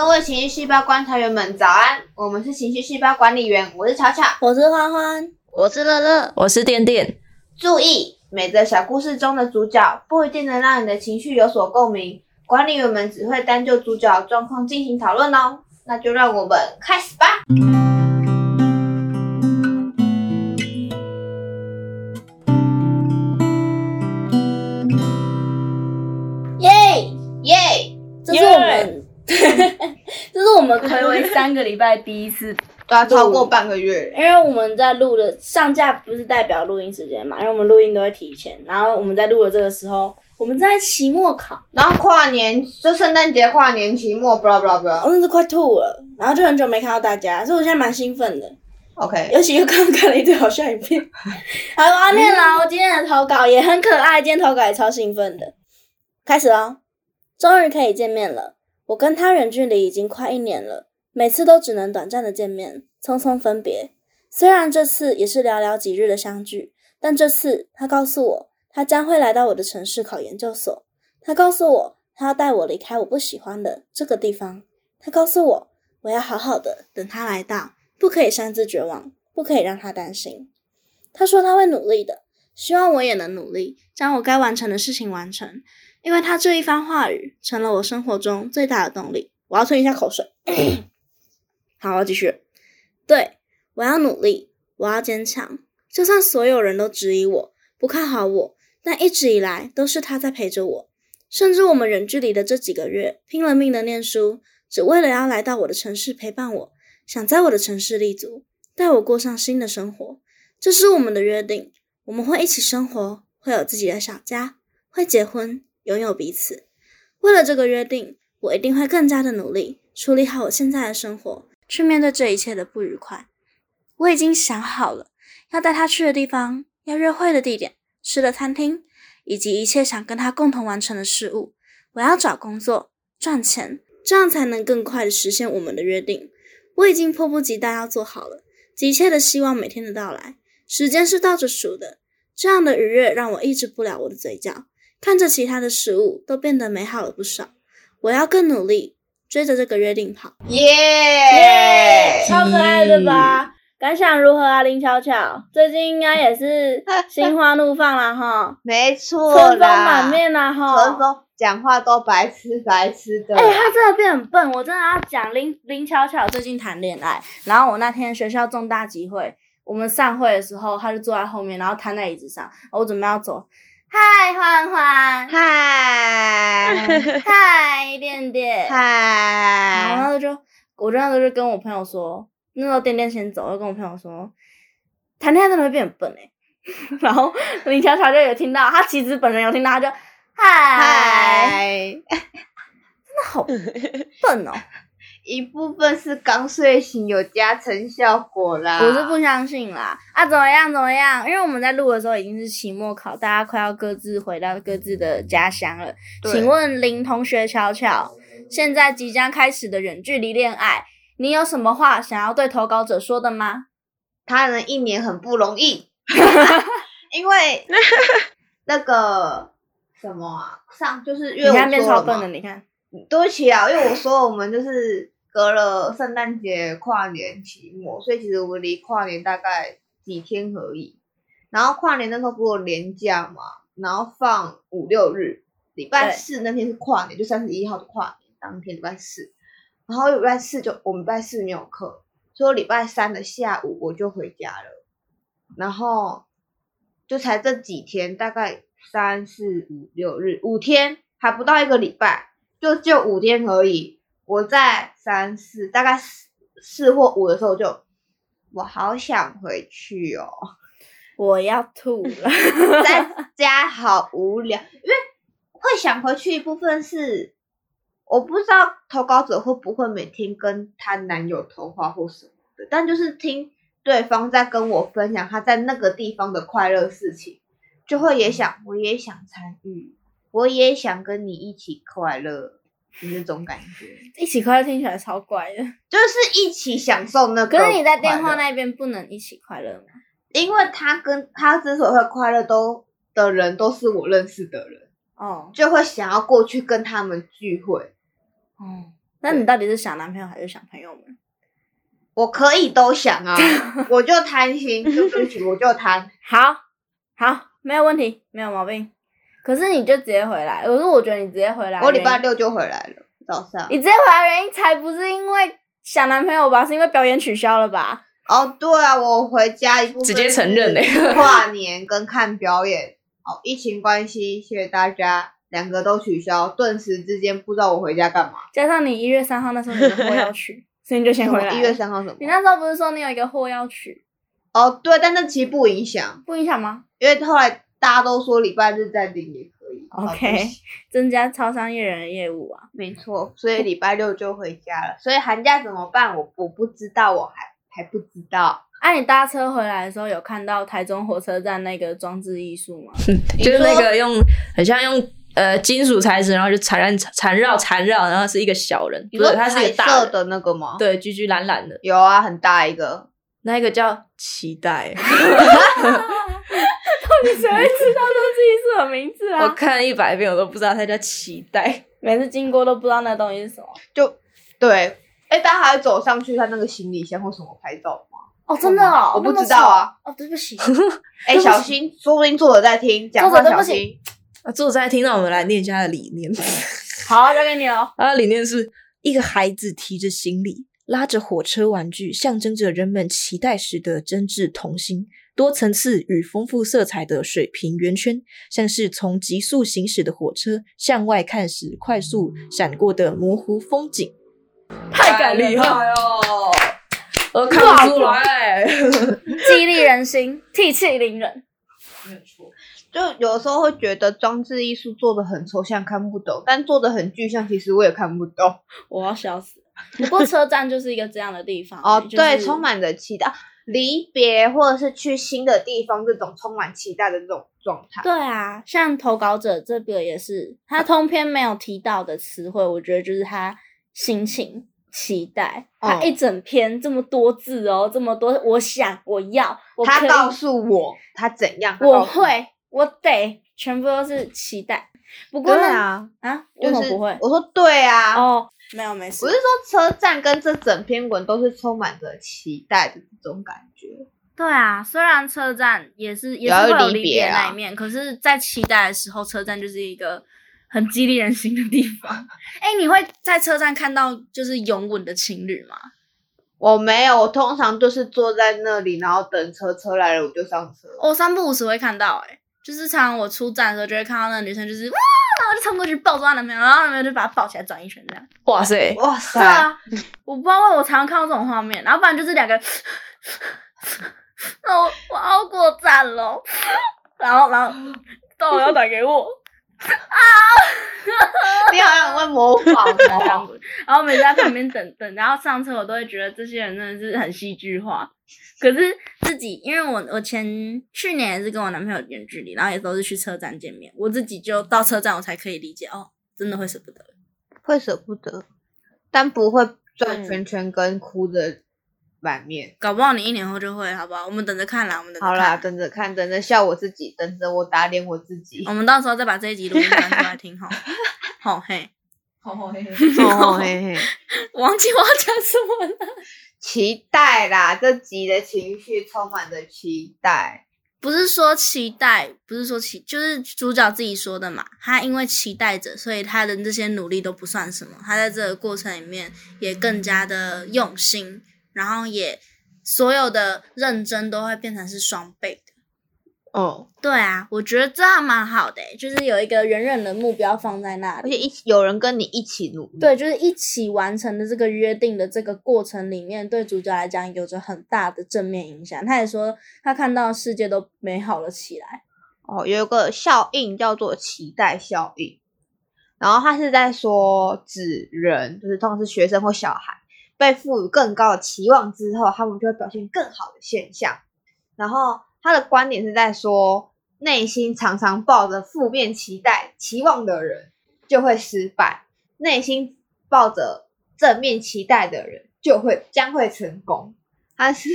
各位情绪细胞观察员们，早安！我们是情绪细胞管理员，我是巧巧，我是欢欢，我是乐乐，我是点点。注意，每个小故事中的主角不一定能让你的情绪有所共鸣，管理员们只会单就主角状况进行讨论哦。那就让我们开始吧。三个礼拜第一次，超过半个月，因为我们在录的上架不是代表录音时间嘛，因为我们录音都会提前，然后我们在录的这个时候，我们在期末考，然后跨年就圣诞节、跨年、期末，blah blah blah。我真是快吐了，然后就很久没看到大家，所以我现在蛮兴奋的。OK，尤其又刚看了一堆好笑影片，还有阿念啦，我今天的投稿也很可爱，今天投稿也超兴奋的。开始喽，终于可以见面了。我跟他远距离已经快一年了，每次都只能短暂的见面，匆匆分别。虽然这次也是寥寥几日的相聚，但这次他告诉我，他将会来到我的城市考研究所。他告诉我，他要带我离开我不喜欢的这个地方。他告诉我，我要好好的等他来到。不可以擅自绝望，不可以让他担心。他说他会努力的，希望我也能努力，将我该完成的事情完成。因为他这一番话语，成了我生活中最大的动力。我要吞一下口水。好，继续。对，我要努力，我要坚强。就算所有人都质疑我，不看好我，但一直以来都是他在陪着我。甚至我们远距离的这几个月，拼了命的念书，只为了要来到我的城市陪伴我。想在我的城市立足，带我过上新的生活，这是我们的约定。我们会一起生活，会有自己的小家，会结婚，拥有彼此。为了这个约定，我一定会更加的努力，处理好我现在的生活，去面对这一切的不愉快。我已经想好了，要带他去的地方，要约会的地点，吃的餐厅，以及一切想跟他共同完成的事物。我要找工作，赚钱，这样才能更快的实现我们的约定。我已经迫不及待要做好了，急切的希望每天的到来。时间是倒着数的，这样的愉悦让我抑制不了我的嘴角。看着其他的食物都变得美好了不少，我要更努力，追着这个约定跑。耶耶，超可爱的吧？感想如何啊，林巧巧？最近应该也是 心花怒放了哈，没错春风满面啦哈，春风。讲话都白痴白痴的，哎、欸，他真的变很笨。我真的要讲林林巧巧最近谈恋爱，然后我那天学校重大集会，我们散会的时候，他就坐在后面，然后瘫在椅子上，我准备要走，嗨欢欢，嗨。嗨点点，嗨，然后他就我那时候就跟我朋友说，那时候点点先走，就跟我朋友说，谈恋爱真的会变笨哎、欸，然后林巧巧就有听到，他其实本人有听到，他就。嗨，真的好笨哦！一部分是刚睡醒有加成效果啦，我是不相信啦。啊，怎么样？怎么样？因为我们在录的时候已经是期末考，大家快要各自回到各自的家乡了。请问林同学巧巧，现在即将开始的远距离恋爱，你有什么话想要对投稿者说的吗？他人一年很不容易，因为那个。什么啊？上就是因为我变超笨了，你看，对不起啊，因为我说我们就是隔了圣诞节、跨年、期末，所以其实我离跨年大概几天而已。然后跨年那时候不是年假嘛，然后放五六日，礼拜四那天是跨年，就三十一号的跨年当天礼拜四，然后礼拜四就我们礼拜四没有课，所以礼拜三的下午我就回家了，然后就才这几天，大概。三四五六日五天还不到一个礼拜，就就五天而已。我在三四大概四四或五的时候就，我好想回去哦，我要吐了，在 家好无聊。因为会想回去一部分是，我不知道投稿者会不会每天跟她男友通话或什么的，但就是听对方在跟我分享他在那个地方的快乐事情。就会也想，我也想参与，我也想跟你一起快乐的那种感觉。一起快乐听起来超怪的，就是一起享受那个。可是你在电话那边不能一起快乐吗？因为他跟他之所以会快乐，都的人都是我认识的人，哦，就会想要过去跟他们聚会。哦，那你到底是想男朋友还是想朋友们？我可以都想啊，我就贪心，对不起，我就贪。好，好，没有问题，没有毛病。可是你就直接回来，可是我觉得你直接回来，我礼拜六就回来了，早上。你直接回来原因才不是因为想男朋友吧？是因为表演取消了吧？哦，对啊，我回家一部直接承认嘞是跨年跟看表演。哦，疫情关系，谢谢大家，两个都取消，顿时之间不知道我回家干嘛。加上你一月三号那时候你的货要取，所以你就先回来。一月三号什么？你那时候不是说你有一个货要取，哦，对，但那其实不影响，不影响吗因为后来大家都说礼拜日再订也可以。哦？OK，增加超商业人的业务啊。没错，所以礼拜六就回家了。所以寒假怎么办？我我不知道，我还还不知道。啊，你搭车回来的时候有看到台中火车站那个装置艺术吗？就是那个用很像用呃金属材质，然后就缠绕缠绕缠绕，然后是一个小人，不是，它是一个大的那个吗？，对，橘橘蓝蓝的，有啊，很大一个。那一个叫期待。你谁会知道装置艺术的名字啊我看了一百遍我都不知道它叫期待。每次经过都不知道那东西是什么。就对，哎，大家还会走上去看那个行李箱或什么拍照吗？哦，真的哦，我不知道啊。哦，对不起，哎，小心，说不定作者在听，讲者对不起小心。啊，作者在听，那我们来念一下他的理念。好，交给你了。他的理念是一个孩子提着行李，拉着火车玩具，象征着人们期待时的真挚童心。多层次与丰富色彩的水平圆圈，像是从急速行驶的火车向外看时快速闪过的模糊风景。太感人了哦！我看不出来。激励人心，涕泣凌人。就有时候会觉得装置艺术做的很抽象，看不懂，但做的很具象，其实我也看不懂。我要笑死了。不过车站就是一个这样的地方哦，就是对，充满着期待，离别或者是去新的地方，这种充满期待的这种状态。对啊，像投稿者这个也是，他通篇没有提到的词汇，我觉得就是他心情期待。他嗯一整篇这么多字哦，这么多，我想，我要，我他告诉我他怎样，我会，我得，全部都是期待。不过呢，啊，啊，为就是什么不会？我说对啊，哦，没有没事我是。说车站跟这整篇文都是充满着期待的这种感觉。对啊，虽然车站也是也是会有离别那一面，可是，在期待的时候，车站就是一个很激励人心的地方。哎、你会在车站看到就是拥吻的情侣吗？我没有，我通常就是坐在那里，然后等车，车来了我就上车。我、三不五时会看到、哎，就是常常我出站的时候就会看到那个女生就是哇，然后就冲过去抱住她男朋友，然后男朋友就把她抱起来转一圈这样。哇塞！哇对塞，啊，我不知道为什么我常常看到这种画面，然后不然就是两个，那我我熬过站了，然后然后到了要打给我，你好像很会模仿哦。然后每次在旁边等等，然后上车我都会觉得这些人真的是很戏剧化。可是自己，因为我我前去年也是跟我男朋友远距离，然后也都是去车站见面，我自己就到车站我才可以理解哦，真的会舍不得。会舍不得，但不会转嗯圈圈跟哭的满面。搞不好你一年后就会，好不好？我们等着看啦，我们等着看。好啦，等着看，等着笑我自己，等着我打脸我自己。我们到时候再把这一集录音拿出来听 好。好嘿，哦嘿嘿，我 忘记我要讲什么了。期待啦！这集的情绪充满着期待。不是说期待，不是说期，就是主角自己说的嘛。他因为期待着，所以他的这些努力都不算什么。他在这个过程里面也更加的用心，然后也所有的认真都会变成是双倍的。哦，对啊，我觉得这样蛮好的欸、就是有一个远远的目标放在那里。而且一起有人跟你一起努力。对，就是一起完成的这个约定的这个过程里面，对主角来讲有着很大的正面影响。他也说，他看到世界都美好了起来。哦，有一个效应叫做期待效应，然后他是在说指人，就是通常是学生或小孩被赋予更高的期望之后，他们就会表现更好的现象。然后他的观点是在说，内心常常抱着负面期待、期望的人就会失败，内心抱着正面期待的人就会将会成功。他是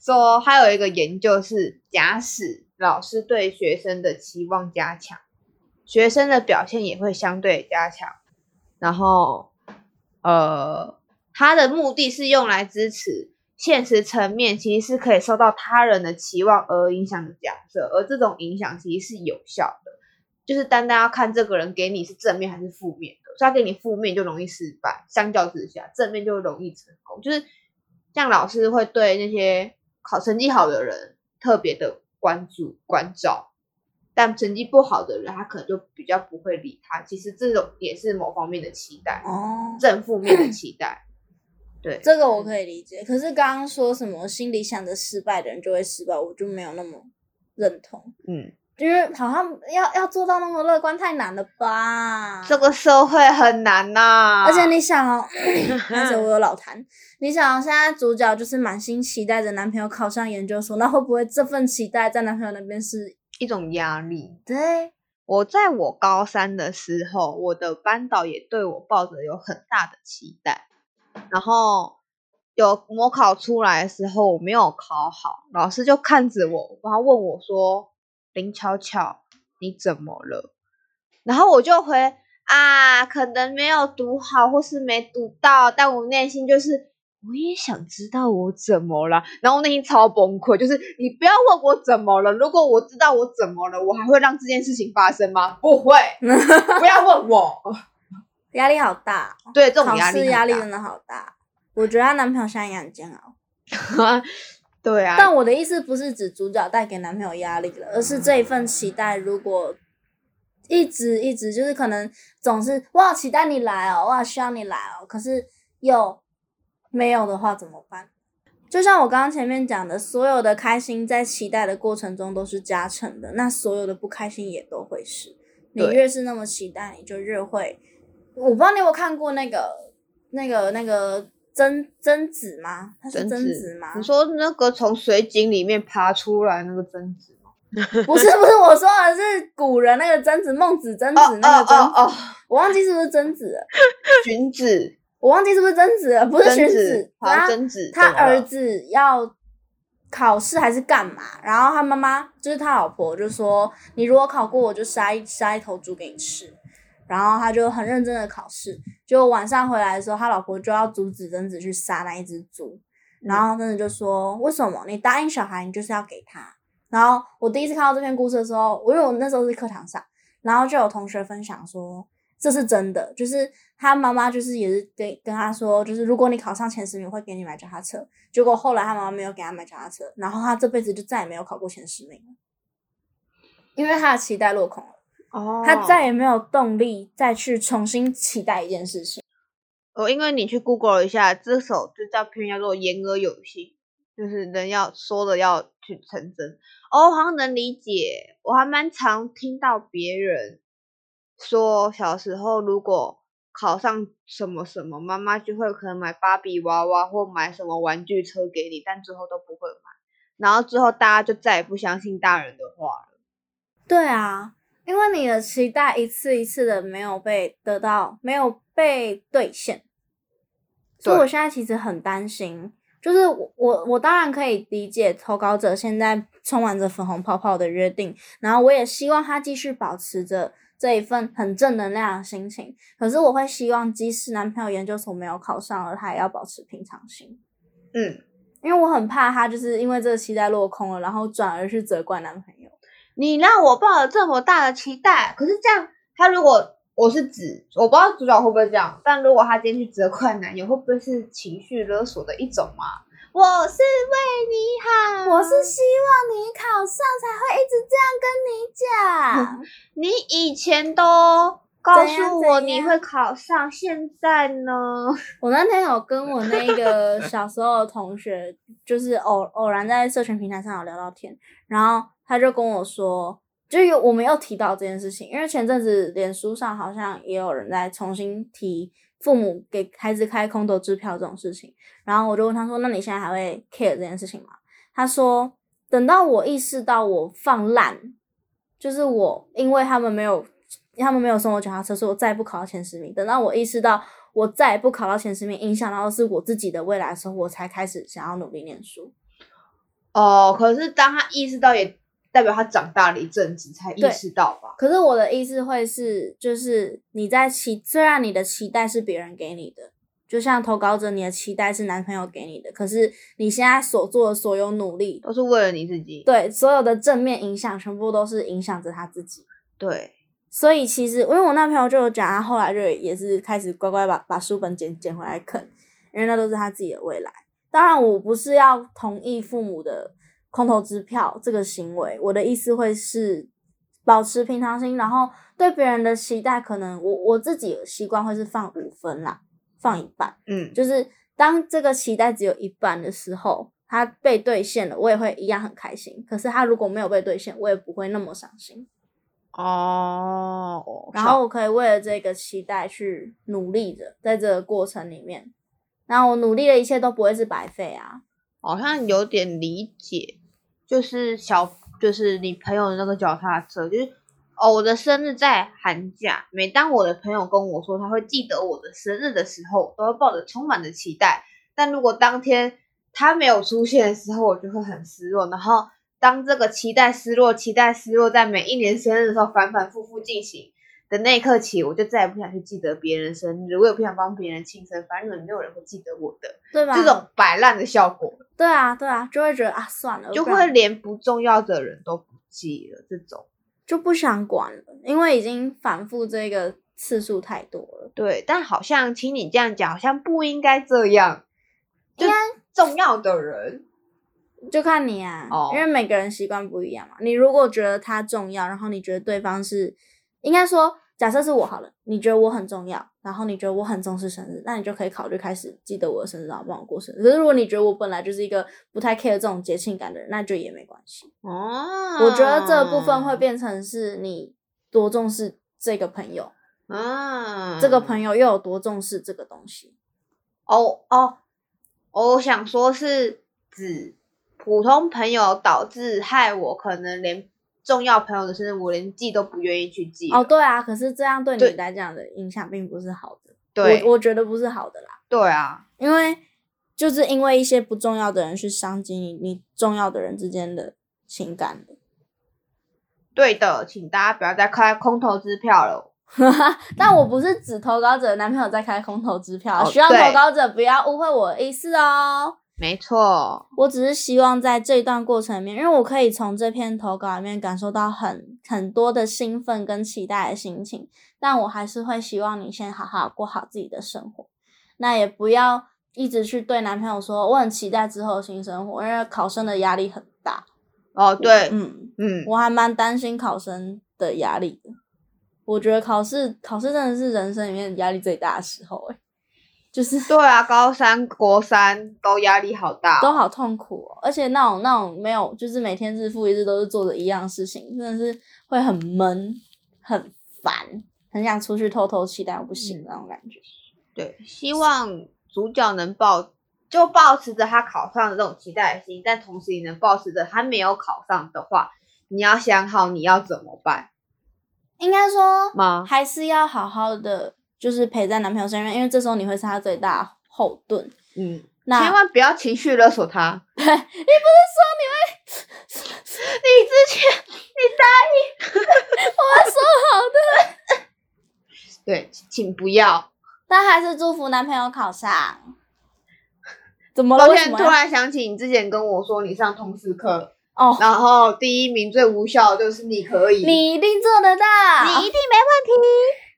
说，还有一个研究是，假使老师对学生的期望加强，学生的表现也会相对加强。然后，呃，它的目的是用来支持现实层面其实是可以受到他人的期望而影响的假设，而这种影响其实是有效的，就是单单要看这个人给你是正面还是负面的，所以他给你负面就容易失败，相较之下正面就容易成功，就是像老师会对那些考成绩好的人特别的关注关照。但成绩不好的人，他可能就比较不会理他。其实这种也是某方面的期待，哦，正负面的期待。对，这个我可以理解。可是刚刚说什么心里想着失败的人就会失败，我就没有那么认同。嗯，因为好像要要做到那么乐观太难了吧？这个社会很难呐、而且你想哦，而且我有老痰。你想、哦，现在主角就是满心期待着男朋友考上研究所，那会不会这份期待在男朋友那边是？一种压力。对，我在我高三的时候，我的班导也对我抱着有很大的期待，然后有模考出来的时候，我没有考好，老师就看着我，然后问我说：“林巧巧，你怎么了？”然后我就回啊，可能没有读好，或是没读到，但我内心就是。我也想知道我怎么了，然后内心超崩溃。就是你不要问我怎么了，如果我知道我怎么了，我还会让这件事情发生吗？不会，不要问我。压力好大，哦对，这种考压力试压力真的好大。我觉得她男朋友现在也很煎熬。大 对啊，但我的意思不是指主角带给男朋友压力了，而是这一份期待如果一直一直就是可能总是我好期待你来哦，我好需要你来哦，可是又没有的话怎么办？就像我刚刚前面讲的，所有的开心在期待的过程中都是加成的，那所有的不开心也都会是。你越是那么期待，你就越会。我不知道你有没有看过那个、那个、那个贞贞子吗？它是贞贞子子吗？你说那个从水井里面爬出来那个贞子吗？不是不是，我说的是古人那个贞子，孟子贞子哦那个贞子，哦哦，我忘记是不是贞子了，荀子，我忘记是不是贞子了，不是荀子他贞子，他儿子要考试还是干嘛？然后他妈妈就是他老婆就说，你如果考过，我就杀一杀一头猪给你吃。然后他就很认真的考试，结果晚上回来的时候，他老婆就要阻止贞子去杀那一只猪。然后贞子就说：“为什么？你答应小孩，你就是要给他。”然后我第一次看到这篇故事的时候，我因为我那时候是课堂上，然后就有同学分享说这是真的，就是他妈妈就是也是跟跟他说，就是如果你考上前十名，会给你买脚踏车。结果后来他妈妈没有给他买脚踏车，然后他这辈子就再也没有考过前十名了，因为他的期待落空了，哦，他再也没有动力再去重新期待一件事情。哦，因为你去 Google 一下，这首这照片叫做言而有信，就是人要说的要去成真。哦，好像能理解。我还蛮常听到别人说，小时候如果考上什么什么，妈妈就会可能买芭比娃娃或买什么玩具车给你，但最后都不会买。然后之后大家就再也不相信大人的话了。对啊，因为你的期待一次一次的没有被得到，没有被兑现，所以我现在其实很担心。就是我我我当然可以理解投稿者现在充满着粉红泡泡的约定，然后我也希望他继续保持着这一份很正能量的心情。可是我会希望，即使男朋友研究所没有考上了，他也要保持平常心。嗯，因为我很怕他就是因为这个期待落空了，然后转而去责怪男朋友。你让我抱了这么大的期待，可是这样，他如果我是指，我不知道主角会不会这样，但如果他今天去责怪男友，会不会是情绪勒索的一种嘛？我是为你好，我是希望你考上才会一直这样跟你讲。你以前都告诉我你会考上，现在呢？我那天有跟我那个小时候的同学，就是偶偶然在社群平台上有聊到天，然后他就跟我说，就有我们又提到这件事情，因为前阵子脸书上好像也有人在重新提父母给孩子开空头支票这种事情，然后我就问他说，那你现在还会 care 这件事情吗？他说，等到我意识到我放烂，就是我因为他们没有他们没有送我脚踏车，所以我再也不考到前十名。等到我意识到我再也不考到前十名，影响到是我自己的未来的时候，我才开始想要努力念书。哦，可是当他意识到，也代表他长大了一阵子才意识到吧？可是我的意思会是，就是你在期，虽然你的期待是别人给你的，就像投稿者，你的期待是男朋友给你的，可是你现在所做的所有努力，都是为了你自己。对所有的正面影响，全部都是影响着他自己。对，所以其实，因为我那朋友就有讲，他后来就也是开始乖乖把把书本捡捡回来啃，因为那都是他自己的未来。当然，我不是要同意父母的空头支票这个行为，我的意思会是保持平常心，然后对别人的期待，可能我我自己习惯会是放五分啦，放一半，嗯，就是当这个期待只有一半的时候，它被兑现了，我也会一样很开心。可是它如果没有被兑现，我也不会那么伤心。哦，然后我可以为了这个期待去努力着，在这个过程里面，然后我努力的一切都不会是白费啊。好像有点理解，就是小，就是你朋友的那个脚踏车，就是哦，我的生日在寒假，每当我的朋友跟我说他会记得我的生日的时候，都会抱着充满的期待。但如果当天他没有出现的时候，我就会很失落。然后当这个期待失落、期待失落，在每一年生日的时候反反复复进行的那一刻起，我就再也不想去记得别人生日，我也不想帮别人庆生，反正没有人会记得我的。对吧？这种摆烂的效果。对啊，对啊，就会觉得啊，算了，就会连不重要的人都不记了。这种就不想管了，因为已经反复这个次数太多了。对，但好像听你这样讲，好像不应该这样。应该重要的人，就看你啊，哦因为每个人习惯不一样嘛。你如果觉得他重要，然后你觉得对方是，应该说，假设是我好了，你觉得我很重要，然后你觉得我很重视生日，那你就可以考虑开始记得我的生日，然后帮我过生日。可是如果你觉得我本来就是一个不太 care 这种节庆感的人，那就也没关系。哦，我觉得这部分会，变成是你多重视这个朋友，嗯，这个朋友又有多重视这个东西。哦哦，我想说是指普通朋友导致害我可能连重要朋友的生日我连记都不愿意去记哦，了对啊，可是这样对你对来讲的影响并不是好的。对我我觉得不是好的啦，对啊，因为就是因为一些不重要的人去伤及你你重要的人之间的情感的。对的，请大家不要再开空头支票了。但我不是指投稿者的男朋友在开空头支票，哦希望投稿者不要误会我的意思哦。没错，我只是希望在这一段过程里面，因为我可以从这篇投稿里面感受到很很多的兴奋跟期待的心情，但我还是会希望你先好好过好自己的生活，那也不要一直去对男朋友说我很期待之后的新生活，因为考生的压力很大。哦，对，嗯，嗯，我还蛮担心考生的压力的。我觉得考试考试真的是人生里面压力最大的时候、欸，就是对啊，高三、国三都压力好大哦、都好痛苦哦，而且那种那种没有，就是每天日复一日都是做着一样的事情，真的是会很闷、很烦，很想出去透透气，但又不行的那种感觉。对，希望主角能抱，就保持着他考上的这种期待的心，但同时也能抱持着他没有考上的话，你要想好你要怎么办应该说吗？还是要好好的，就是陪在男朋友身边，因为这时候你会是他最大的后盾。嗯，那千万不要情绪勒索他。你不是说你会？你之前你答应 我会说好的，对，请不要。但还是祝福男朋友考上。怎么了？我现在突？然想起你之前跟我说你上通识课，哦，然后第一名最无效的就是你可以，你一定做得到，你一定没问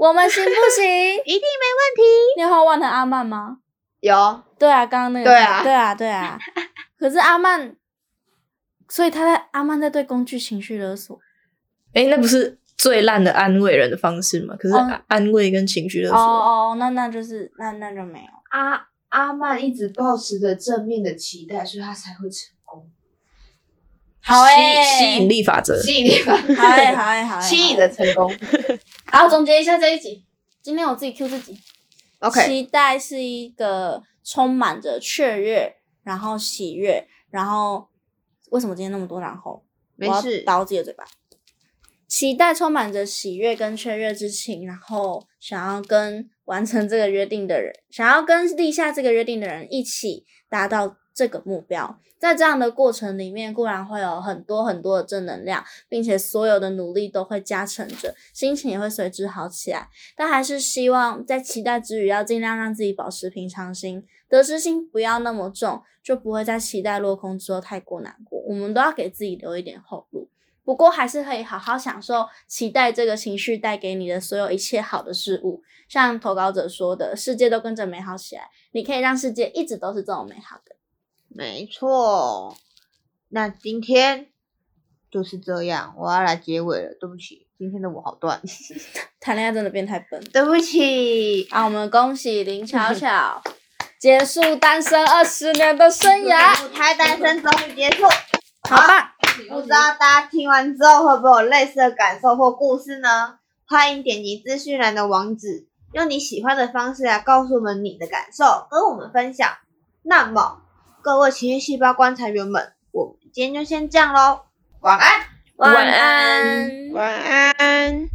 我们行不行？一定没问题。你有画万能阿曼吗？有，对啊，刚刚那个对啊对啊，对啊。可是阿曼，所以他在阿曼在对工具情绪勒索。哎，那不是最烂的安慰人的方式吗？可是哦安安慰跟情绪勒哦索，哦哦，那那就是那那就没有。阿阿曼一直保持着正面的期待，所以他才会成功。好欸吸吸引力法则。吸引力法，好哎，好哎，好哎。吸引的成功。好，总结一下这一集。今天我自己 Q 自己。OK，期待是一个充满着雀跃，然后喜悦，然后为什么今天那么多然后？我要没事。打我自己的嘴巴。期待充满着喜悦跟雀跃之情，然后想要跟完成这个约定的人，想要跟立下这个约定的人一起达到这个目标。在这样的过程里面，固然会有很多很多的正能量，并且所有的努力都会加成着，心情也会随之好起来。但还是希望在期待之余，要尽量让自己保持平常心，得失心不要那么重，就不会在期待落空之后太过难过。我们都要给自己留一点后路。不过还是可以好好享受期待这个情绪带给你的所有一切好的事物。像投稿者说的，世界都跟着美好起来，你可以让世界一直都是这种美好的。没错，那今天就是这样，我要来结尾了，对不起，今天的我好断，谈恋爱真的变太笨。对不起。啊，我们恭喜林巧巧结束单身二十年的生涯，舞台单身终于结束，好棒！不知道大家听完之后会不会有类似的感受或故事呢？欢迎点击资讯栏的网址，用你喜欢的方式来告诉我们你的感受，跟我们分享。那么，各位情绪细胞观察员们，我们今天就先这样喽，晚安，晚安。晚安。